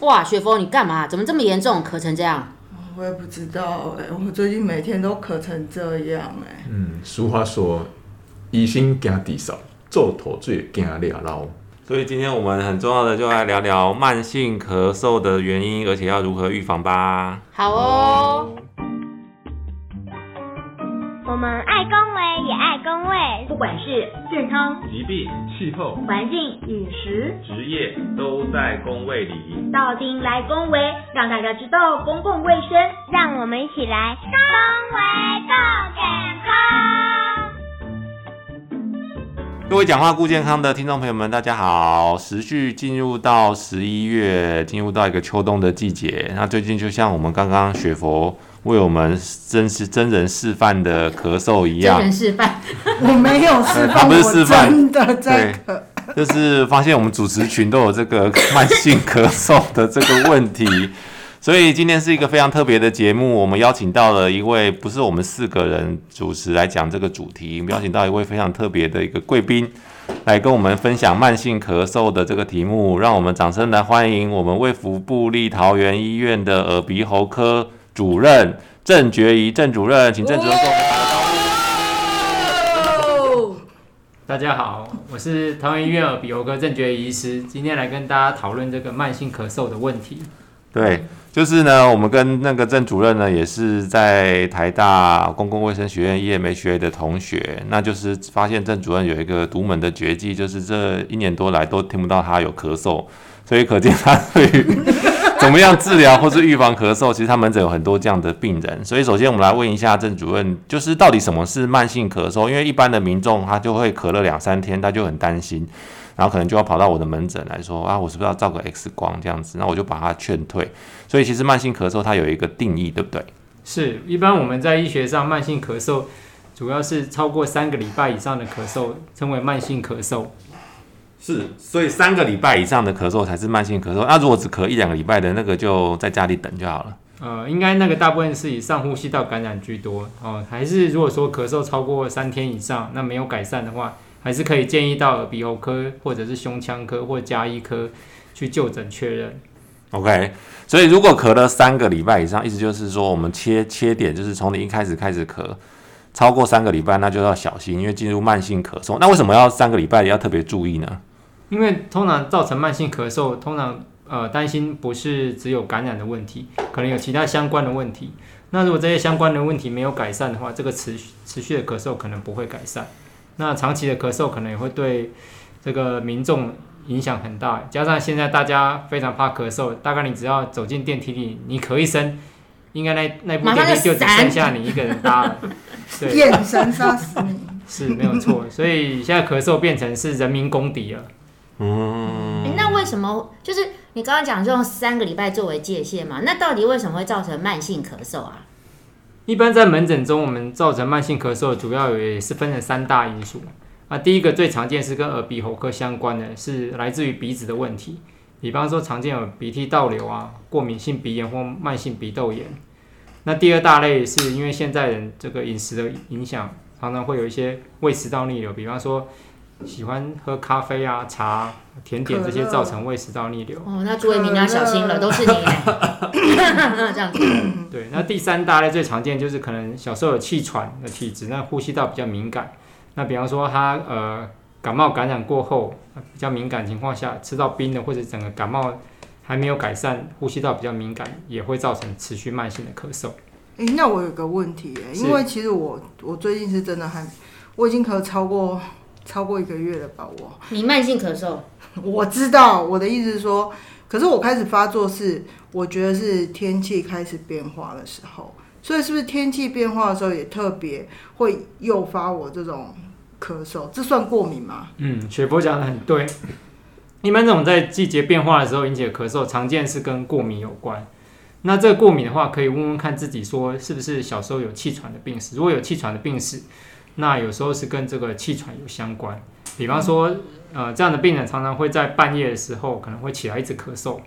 哇，雪峰，你干嘛？怎么这么严重？咳成这样？我也不知道哎、我最近每天都咳成这样哎、嗯，俗话说，疑心惊地少，做头最惊俩老。所以今天我们很重要的就来聊聊慢性咳嗽的原因，而且要如何预防吧。好哦。不管是健康、疾病、气候、环境、饮食，职业都在工位里。到丁来公卫，让大家知道公共卫生。让我们一起来公卫更健康。各位讲话顾健康的听众朋友们，大家好！时序进入到十一月，进入到一个秋冬的季节。那最近就像我们刚刚雪佛为我们真是真人示范的咳嗽一样真，人示范，我没有示范，不是示范我真的在咳。就是发现我们主持群都有这个慢性咳嗽的这个问题，所以今天是一个非常特别的节目。我们邀请到了一位不是我们四个人主持来讲这个主题，我们邀请到一位非常特别的一个贵宾来跟我们分享慢性咳嗽的这个题目。让我们掌声来欢迎我们卫福部立桃园医院的耳鼻喉科主任郑觉仪郑主任，请郑主任跟我们打个招呼。大家好，我是桃园医院耳鼻喉科郑觉医师，今天来跟大家讨论这个慢性咳嗽的问题。对，就是呢，我们跟那个郑主任呢，也是在台大公共卫生学院 EMHA 的同学，那就是发现郑主任有一个独门的绝技，就是这一年多来都听不到他有咳嗽，所以可见他对于 怎么样治疗或是预防咳嗽，其实他门诊有很多这样的病人。所以首先我们来问一下郑主任，就是到底什么是慢性咳嗽？因为一般的民众他就会咳了两三天，他就很担心。然后可能就要跑到我的门诊来说啊，我是不是要照个 X 光这样子？那我就把他劝退。所以其实慢性咳嗽它有一个定义，对不对？是，一般我们在医学上，慢性咳嗽主要是超过三个礼拜以上的咳嗽，称为慢性咳嗽。是，所以三个礼拜以上的咳嗽才是慢性咳嗽。那如果只咳一两个礼拜的那个，就在家里等就好了。呃，应该那个大部分是以上呼吸道感染居多哦。还是如果说咳嗽超过三天以上，那没有改善的话，还是可以建议到耳鼻喉科或者是胸腔科或加医科去就诊确认。OK，所以如果咳了三个礼拜以上，意思就是说我们切切点就是从你一开始开始咳，超过三个礼拜那就要小心，因为进入慢性咳嗽。那为什么要三个礼拜也要特别注意呢？因为通常造成慢性咳嗽，通常呃担心不是只有感染的问题，可能有其他相关的问题。那如果这些相关的问题没有改善的话，这个持续持续的咳嗽可能不会改善。那长期的咳嗽可能也会对这个民众影响很大，加上现在大家非常怕咳嗽，大概你只要走进电梯里，你咳一声，应该那那部电梯就只剩下你一个人搭了。对，眼神杀死你。是没有错。所以现在咳嗽变成是人民公敌了。嗯诶那为什么就是你刚刚讲就用三个礼拜作为界限嘛？那到底为什么会造成慢性咳嗽啊？一般在门诊中，我们造成慢性咳嗽主要也是分成三大因素。啊，第一个最常见是跟耳鼻喉科相关的，是来自于鼻子的问题，比方说常见有鼻涕倒流啊、过敏性鼻炎或慢性鼻窦炎。那第二大类是因为现在人这个饮食的影响，常常会有一些胃食道逆流，比方说喜欢喝咖啡啊、茶、甜点这些造成胃食道逆流。哦，那朱伟明你要小心了，都是你耶。这样子，对，那第三大类最常见就是可能小时候有气喘的体质，那呼吸道比较敏感。那比方说他呃感冒感染过后比较敏感情况下，吃到冰的或者整个感冒还没有改善，呼吸道比较敏感，也会造成持续慢性的咳嗽。诶，那我有个问题耶，因为其实我我最近是真的还，我已经咳超过超过一个月了吧，我你慢性咳嗽，我知道我的意思是说，可是我开始发作是，我觉得是天气开始变化的时候，所以是不是天气变化的时候也特别会诱发我这种咳嗽？这算过敏吗？嗯，雪波讲的很对。一般这种在季节变化的时候引起的咳嗽，常见是跟过敏有关。那这个过敏的话，可以问问看自己说是不是小时候有气喘的病史。如果有气喘的病史，那有时候是跟这个气喘有相关。比方说，呃，这样的病人常常会在半夜的时候可能会起来一直咳嗽。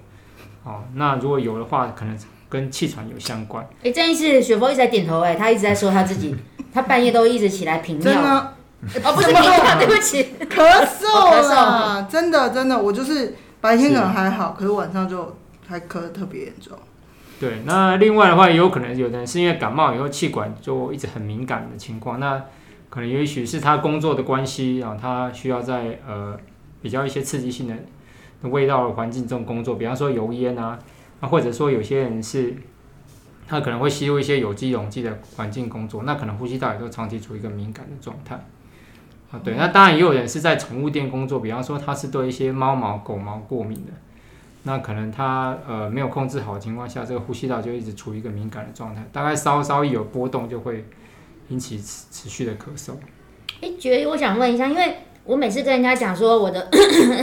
哦，那如果有的话，可能跟气喘有相关。哎，这一次雪峰一直在点头，哎，他一直在说他自己，他半夜都一直起来平尿。真的哦，不是频尿，对不起。咳嗽咳啦，真的真的，我就是白天可能还好，可是晚上就还咳得特别严重。对，那另外的话，也有可能有的人是因为感冒以后气管就一直很敏感的情况，那可能也许是他工作的关系啊，他需要在呃比较一些刺激性的味道的环境中工作，比方说油烟啊，啊或者说有些人是他可能会吸入一些有机溶剂的环境工作，那可能呼吸道也都长期处于一个敏感的状态。啊，对，那当然也有人是在宠物店工作，比方说他是对一些猫毛、狗毛过敏的。那可能他呃没有控制好的情况下，这个呼吸道就一直处于一个敏感的状态，大概稍稍一有波动就会引起持持续的咳嗽。哎，觉得我想问一下，因为我每次跟人家讲说我的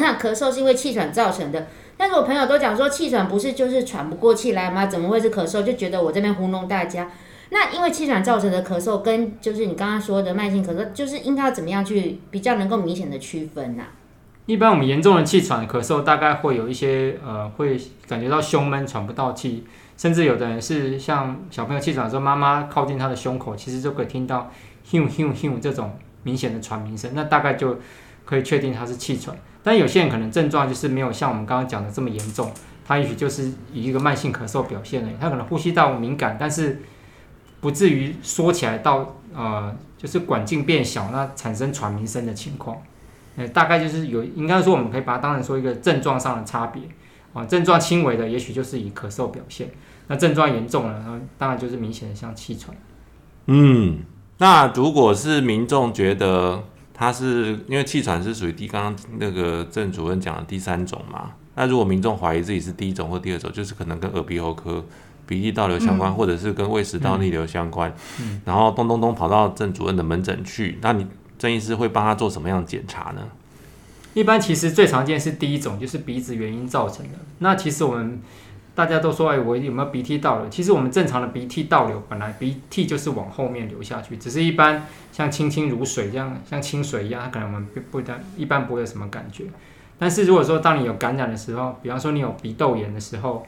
那咳嗽是因为气喘造成的，但是我朋友都讲说气喘不是就是喘不过气来吗？怎么会是咳嗽？就觉得我这边糊弄大家。那因为气喘造成的咳嗽跟就是你刚刚说的慢性咳嗽，就是应该要怎么样去比较能够明显的区分呐、一般我们严重的气喘咳嗽，大概会有一些呃，会感觉到胸闷、喘不到气，甚至有的人是像小朋友气喘的时候，妈妈靠近他的胸口，其实就可以听到 “hiu hiu hiu” 这种明显的喘鸣声，那大概就可以确定他是气喘。但有些人可能症状就是没有像我们刚刚讲的这么严重，他也许就是以一个慢性咳嗽表现而已，他可能呼吸道敏感，但是不至于缩起来到呃，就是管径变小，那产生喘鸣声的情况。呃，大概就是有，应该说我们可以把它当成说一个症状上的差别啊。症状轻微的，也许就是以咳嗽表现；那症状严重了，然后当然就是明显的像气喘。嗯，那如果是民众觉得他是因为气喘是属于第刚刚那个郑主任讲的第三种嘛？那如果民众怀疑自己是第一种或第二种，就是可能跟耳鼻喉科、鼻涕倒流相关，或者是跟胃食道逆流相关，然后咚咚咚跑到郑主任的门诊去，那你郑医师会帮他做什么样的检查呢？一般其实最常见是第一种，就是鼻子原因造成的。那其实我们大家都说，哎，我有没有鼻涕倒流？其实我们正常的鼻涕倒流，本来鼻涕就是往后面流下去，只是一般像清清如水这样，像清水一样，它可能我们不不一般不会有什么感觉。但是如果说当你有感染的时候，比方说你有鼻窦炎的时候，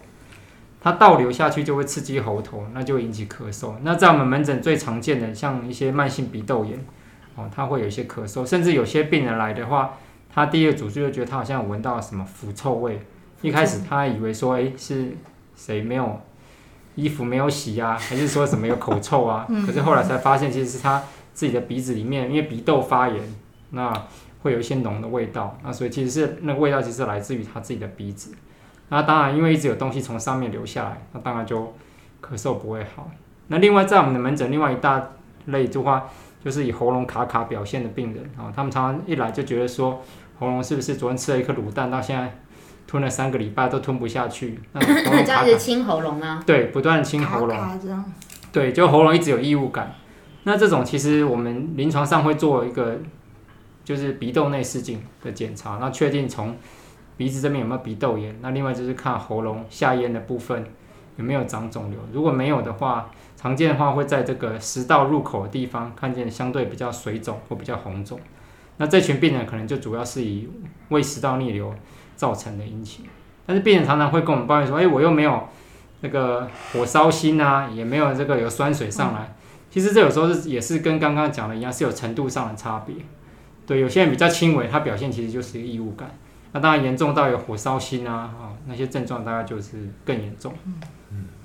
它倒流下去就会刺激喉头，那就会引起咳嗽。那在我们门诊最常见的，像一些慢性鼻窦炎，哦，它会有一些咳嗽，甚至有些病人来的话，他第一个主诉就觉得他好像有闻到什么腐臭味，一开始他还以为说，哎，是谁没有衣服没有洗啊，还是说什么有口臭啊？可是后来才发现，其实是他自己的鼻子里面，因为鼻窦发炎，那会有一些浓的味道，那所以其实是那个味道其实来自于他自己的鼻子。那当然，因为一直有东西从上面流下来，那当然就咳嗽不会好。那另外在我们的门诊，另外一大类的话，就是以喉咙卡卡表现的病人啊，他们常常一来就觉得说，喉咙是不是昨天吃了一颗卤蛋，到现在吞了三个礼拜都吞不下去，那喉咙卡 卡这样子，清喉咙啊。对，不断清喉咙，卡这样，对，就喉咙一直有异物感。那这种其实我们临床上会做一个就是鼻窦内视镜的检查，那确定从鼻子这边有没有鼻窦炎。那另外就是看喉咙下咽的部分有没有长肿瘤，如果没有的话，常见的话会在这个食道入口的地方看见相对比较水肿或比较红肿。那这群病人可能就主要是以胃食道逆流造成的引起，但是病人常常会跟我们抱怨说：“哎，我又没有那个火烧心啊，也没有这个有酸水上来。其实这有时候是也是跟刚刚讲的一样，是有程度上的差别。对，有些人比较轻微，他表现其实就是一个异物感。那当然严重到有火烧心啊，啊、那些症状大概就是更严重。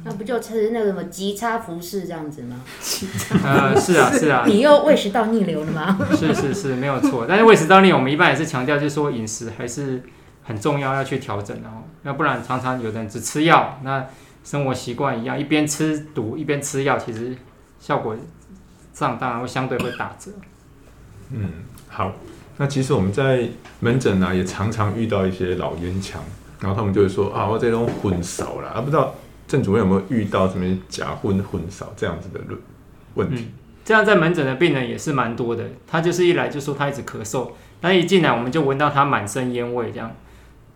那不就吃那个什么吉差服饰这样子吗？呃，是啊，是啊，你又胃食道逆流了吗？是是是，没有错。但是胃食道逆流，我们一般也是强调，就是说饮食还是很重要，要去调整的哦。要不然常常有的人只吃药，那生活习惯一样，一边吃毒一边吃药，其实效果上当然会相对会打折。嗯，好。那其实我们在门诊啊，也常常遇到一些老烟枪，然后他们就会说啊，我这种混熟了，啊，不知道郑主任有没有遇到什么假婚混少这样子的论问题？这样在门诊的病人也是蛮多的，他就是一来就说他一直咳嗽，那一进来我们就闻到他满身烟味这样。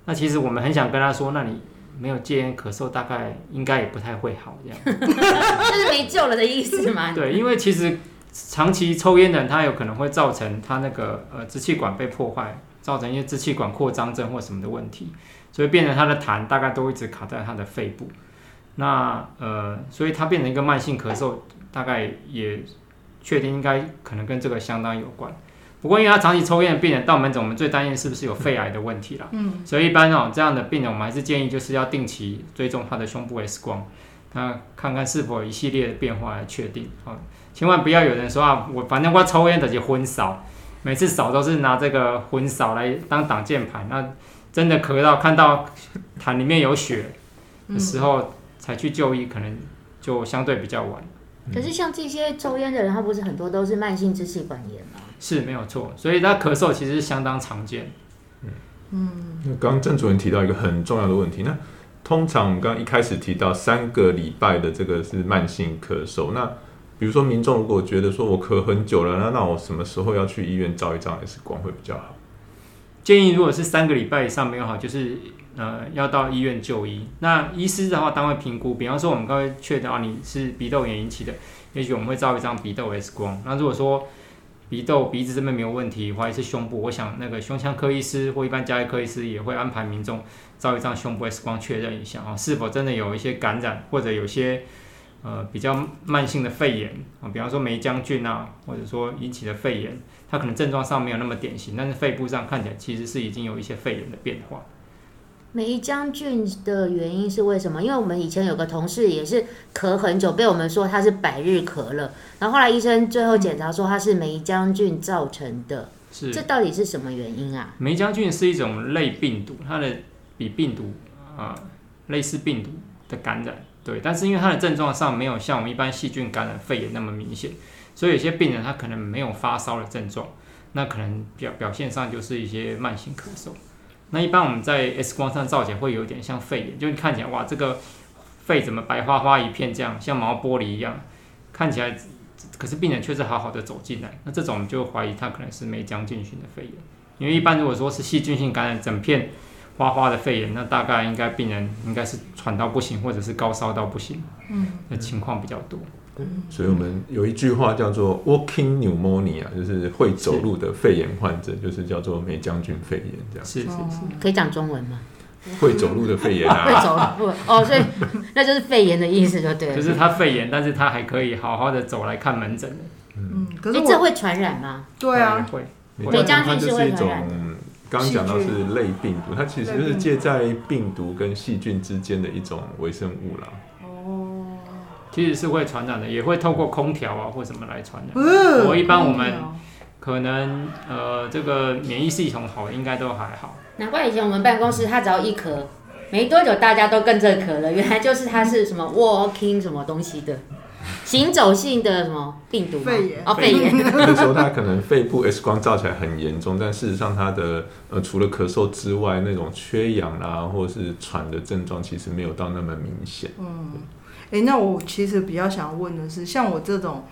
那其实我们很想跟他说，那你没有戒烟咳嗽，大概应该也不太会好这样。就是没救了的意思嘛。对，因为其实长期抽烟的人，他有可能会造成他那个呃支气管被破坏，造成一些支气管扩张症或什么的问题，所以变成他的痰大概都一直卡在他的肺部。那呃，所以它变成一个慢性咳嗽，大概也确定应该可能跟这个相当有关。不过因为他长期抽烟的病人到门诊，我们最担心是不是有肺癌的问题啦。嗯，所以一般哦这样的病人，我们还是建议就是要定期追踪他的胸部 X 光，那看看是否有一系列的变化来确定啊。千万不要有人说啊，我反正我抽烟的就昏扫，每次扫都是拿这个昏扫来当挡箭牌，那真的咳到看到痰里面有血的时候才去就医，可能就相对比较晚。可是像这些抽烟的人，他不是很多都是慢性支气管炎吗？是没有错，所以他咳嗽其实是相当常见。那刚刚郑主任提到一个很重要的问题，那通常我们刚刚一开始提到三个礼拜的这个是慢性咳嗽，那比如说民众如果觉得说我咳很久了，那那我什么时候要去医院照一张 X 光会比较好？建议如果是三个礼拜以上没有好，就是呃要到医院就医。那医师的话，当会评估，比方说我们刚才确定啊你是鼻窦炎引起的，也许我们会照一张鼻窦 X 光。那如果说鼻窦鼻子这边没有问题，怀疑是胸部，我想那个胸腔科医师或一般加医科医师也会安排民众照一张胸部 X 光确认一下啊，是否真的有一些感染或者有些呃比较慢性的肺炎啊，比方说梅浆菌啊，或者说引起的肺炎，它可能症状上没有那么典型，但是肺部上看起来其实是已经有一些肺炎的变化。梅将军的原因是为什么？因为我们以前有个同事也是咳很久，被我们说他是百日咳了，然后后来医生最后检查说他是梅将军造成的，是这到底是什么原因啊？梅将军是一种类病毒，它的比病毒啊、呃类似病毒的感染，对，但是因为它的症状上没有像我们一般细菌感染肺炎那么明显，所以有些病人他可能没有发烧的症状，那可能表表现上就是一些慢性咳嗽。那一般我们在 X 光上照起来会有点像肺炎，就你看起来哇，这个肺怎么白花花一片这样，像毛玻璃一样，看起来，可是病人却是好好的走进来，那这种我们就怀疑他可能是梅浆菌型的肺炎。因为一般如果说是细菌性感染，整片花花的肺炎，那大概应该病人应该是喘到不行，或者是高烧到不行，嗯，的情况比较多。所以我们有一句话叫做 “walking pneumonia”，就是会走路的肺炎患者，就是叫做梅将军肺炎这样。是是是，可以讲中文吗？会走路的肺炎啊 会啊，走路哦，所以 那就是肺炎的意思就对了。就是他肺炎，但是他还可以好好的走来看门诊的。嗯，可是哎，这会传染吗？对啊，会。梅将军就是是一种会传染的刚刚讲到是类病毒，它其实就是介在病毒跟细菌之间的一种微生物啦。哦，其实是会传染的，也会透过空调啊或什么来传染。呃我一般我们可能呃这个免疫系统好，应该都还好。难怪以前我们办公室他只要一咳，没多久大家都跟着咳了，原来就是他是什么 walking 什么东西的，行走性的什么病毒吗肺炎哦，肺炎。那时候他可能肺部 X 光照起来很严重，但事实上他的呃除了咳嗽之外，那种缺氧啦或者是喘的症状其实没有到那么明显。嗯哎、那我其实比较想问的是，像我这种，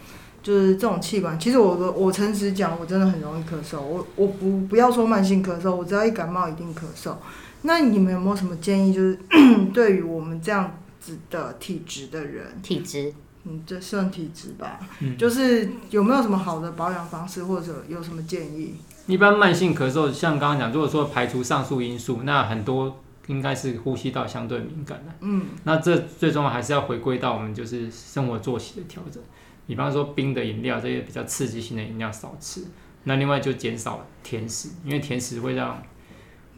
就是这种气管，其实我我诚实讲，我真的很容易咳嗽。我我不不要说慢性咳嗽，我只要一感冒一定咳嗽。那你们有没有什么建议？就是 对于我们这样子的体质的人，体质嗯，这算体质吧，嗯 就是有没有什么好的保养方式，或者有什么建议？一般慢性咳嗽，像刚刚讲，如果说排除上述因素，那很多应该是呼吸道相对敏感的。嗯，那这最终还是要回归到我们就是生活作息的调整，比方说冰的饮料这些比较刺激性的饮料少吃，那另外就减少甜食，因为甜食会让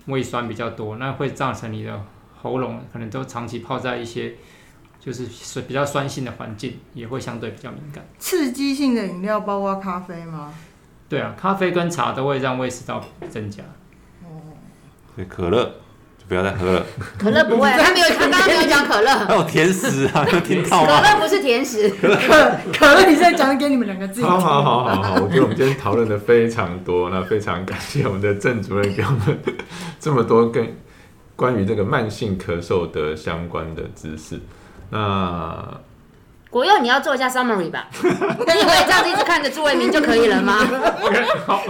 胃酸比较多，那会造成你的喉咙可能都长期泡在一些就是酸比较酸性的环境，也会相对比较敏感。刺激性的饮料包括咖啡吗？对啊，咖啡跟茶都会让胃食道增加。所以可乐就不要再喝了。可乐不会，他没有，他刚刚没有讲可乐，还有甜食啊，有听到可吗？乐不是甜食。可可乐，你在讲给你们两个自己好。好好好好，我觉得我们今天讨论的非常多，那非常感谢我们的郑主任给我们这么多跟关于这个慢性咳嗽的相关的知识。那国佑，你要做一下 summary 吧？你以为这样子一直看着朱伟明就可以了吗？OK，好，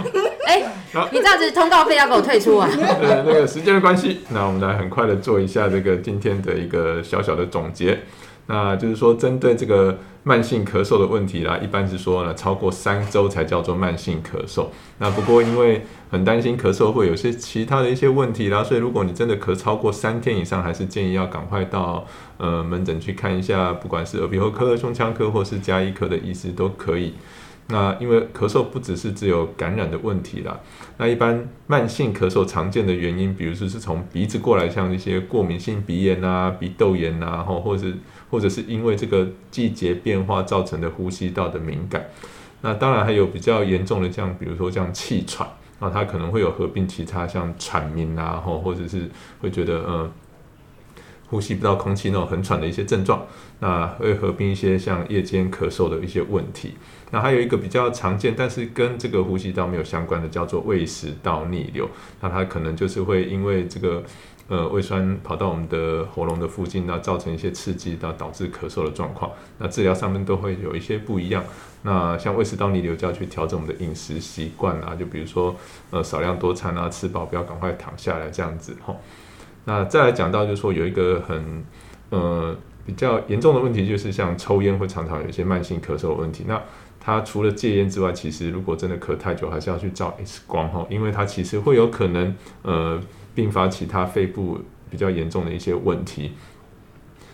哎、你这样子通告费要给我退出啊？呃，那个时间的关系，那我们来很快的做一下这个今天的一个小小的总结。那就是说，针对这个慢性咳嗽的问题啦，一般是说呢，超过三周才叫做慢性咳嗽。那不过因为很担心咳嗽会有些其他的一些问题啦，所以如果你真的咳超过三天以上，还是建议要赶快到呃门诊去看一下，不管是耳鼻喉科、胸腔科或是加医科的医师都可以。那因为咳嗽不只是只有感染的问题啦，那一般慢性咳嗽常见的原因，比如说是从鼻子过来，像一些过敏性鼻炎啊、鼻窦炎啊，或或者是或者是因为这个季节变化造成的呼吸道的敏感。那当然还有比较严重的，像比如说像气喘啊，它可能会有合并其他像喘鸣啊，或或者是会觉得嗯。呼吸不到空气那种很喘的一些症状，那会合并一些像夜间咳嗽的一些问题。那还有一个比较常见，但是跟这个呼吸道没有相关的，叫做胃食道逆流。那它可能就是会因为这个呃胃酸跑到我们的喉咙的附近，那造成一些刺激，到导致咳嗽的状况。那治疗上面都会有一些不一样。那像胃食道逆流就要去调整我们的饮食习惯啊，就比如说呃少量多餐啊，吃饱不要赶快躺下来这样子吼。那再来讲到，就是说有一个很呃比较严重的问题，就是像抽烟会常常有一些慢性咳嗽的问题。那他除了戒烟之外，其实如果真的咳太久，还是要去照 X 光哈，因为它其实会有可能呃并发其他肺部比较严重的一些问题。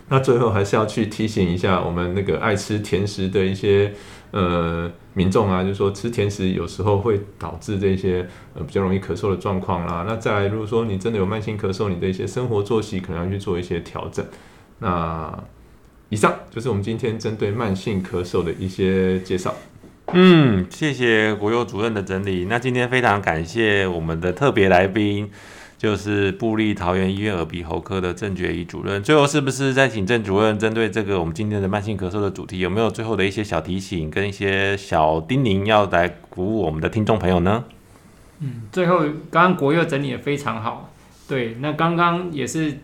那最后还是要去提醒一下我们那个爱吃甜食的一些呃民众啊，就是说吃甜食有时候会导致这些呃比较容易咳嗽的状况啦。那再来，如果说你真的有慢性咳嗽，你的一些生活作息可能要去做一些调整。那以上就是我们今天针对慢性咳嗽的一些介绍。嗯，谢谢国佑主任的整理。那今天非常感谢我们的特别来宾。就是布利桃园医院耳鼻喉科的郑觉仪主任，最后是不是再请郑主任针对这个我们今天的慢性咳嗽的主题，有没有最后的一些小提醒跟一些小叮咛要来鼓舞我们的听众朋友呢？嗯，最后刚刚国佑整理的非常好，对，那刚刚也是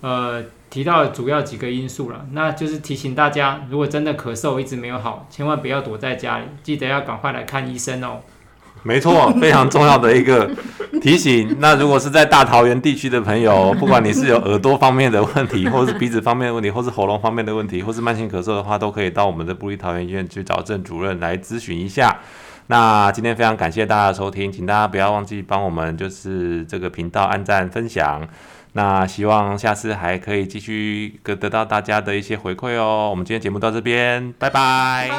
呃提到主要几个因素了，那就是提醒大家，如果真的咳嗽一直没有好，千万不要躲在家里，记得要赶快来看医生哦。没错，非常重要的一个提醒。那如果是在大桃园地区的朋友，不管你是有耳朵方面的问题，或是鼻子方面的问题，或是喉咙方面的问题，或是慢性咳嗽的话，都可以到我们的布利桃园医院去找郑主任来咨询一下。那今天非常感谢大家的收听，请大家不要忘记帮我们就是这个频道按赞分享。那希望下次还可以继续得得到大家的一些回馈哦。我们今天节目到这边，拜拜。